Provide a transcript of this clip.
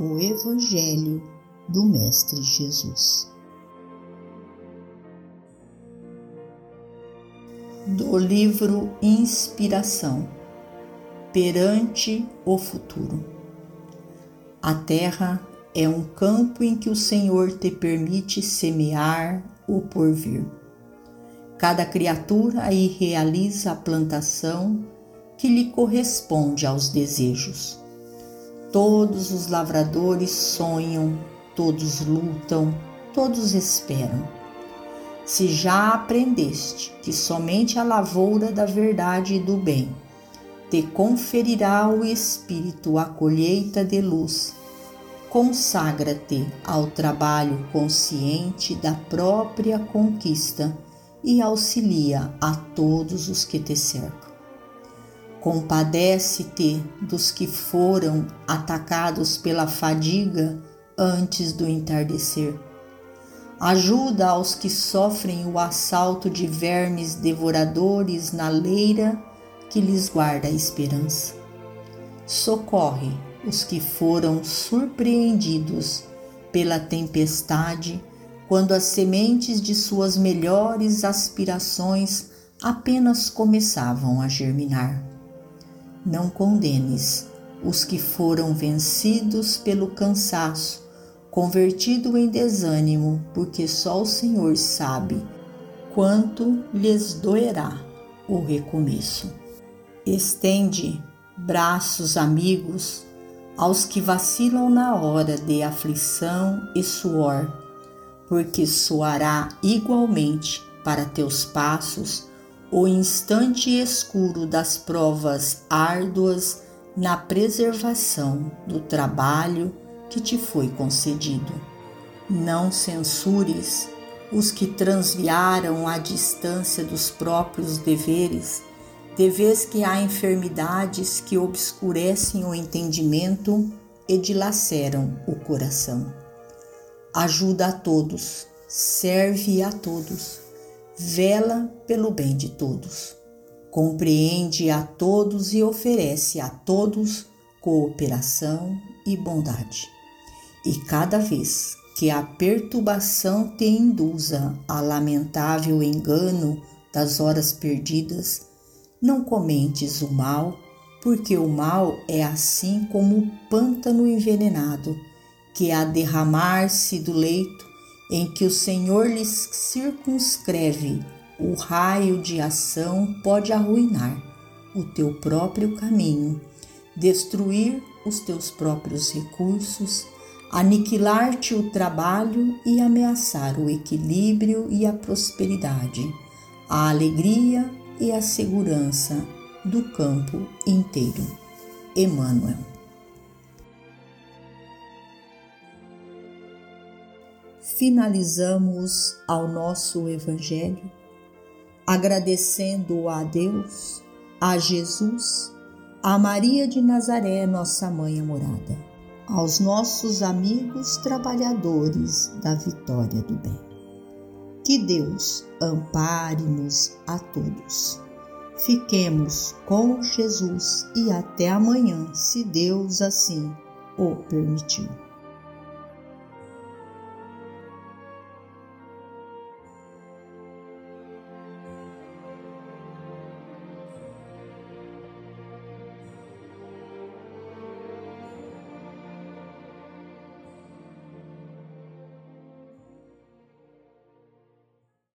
o Evangelho do Mestre Jesus. Do livro Inspiração Perante o Futuro. A terra é um campo em que o Senhor te permite semear o porvir. Cada criatura aí realiza a plantação que lhe corresponde aos desejos. Todos os lavradores sonham, todos lutam, todos esperam. Se já aprendeste que somente a lavoura da verdade e do bem te conferirá o Espírito a colheita de luz, consagra-te ao trabalho consciente da própria conquista e auxilia a todos os que te cercam. Compadece-te dos que foram atacados pela fadiga antes do entardecer. Ajuda aos que sofrem o assalto de vermes devoradores na leira que lhes guarda a esperança. Socorre os que foram surpreendidos pela tempestade quando as sementes de suas melhores aspirações apenas começavam a germinar não condenes os que foram vencidos pelo cansaço, convertido em desânimo, porque só o Senhor sabe quanto lhes doerá o recomeço. Estende braços amigos aos que vacilam na hora de aflição e suor, porque soará igualmente para teus passos o instante escuro das provas árduas na preservação do trabalho que te foi concedido. Não censures os que transviaram a distância dos próprios deveres, de vez que há enfermidades que obscurecem o entendimento e dilaceram o coração. Ajuda a todos, serve a todos vela pelo bem de todos, compreende a todos e oferece a todos cooperação e bondade. E cada vez que a perturbação te induza a lamentável engano das horas perdidas, não comentes o mal, porque o mal é assim como o pântano envenenado, que a derramar-se do leito em que o Senhor lhes circunscreve o raio de ação pode arruinar o teu próprio caminho, destruir os teus próprios recursos, aniquilar-te o trabalho e ameaçar o equilíbrio e a prosperidade, a alegria e a segurança do campo inteiro. Emmanuel. Finalizamos ao nosso Evangelho agradecendo a Deus, a Jesus, a Maria de Nazaré, nossa mãe amorada, aos nossos amigos trabalhadores da vitória do bem. Que Deus ampare-nos a todos. Fiquemos com Jesus e até amanhã, se Deus assim o permitir.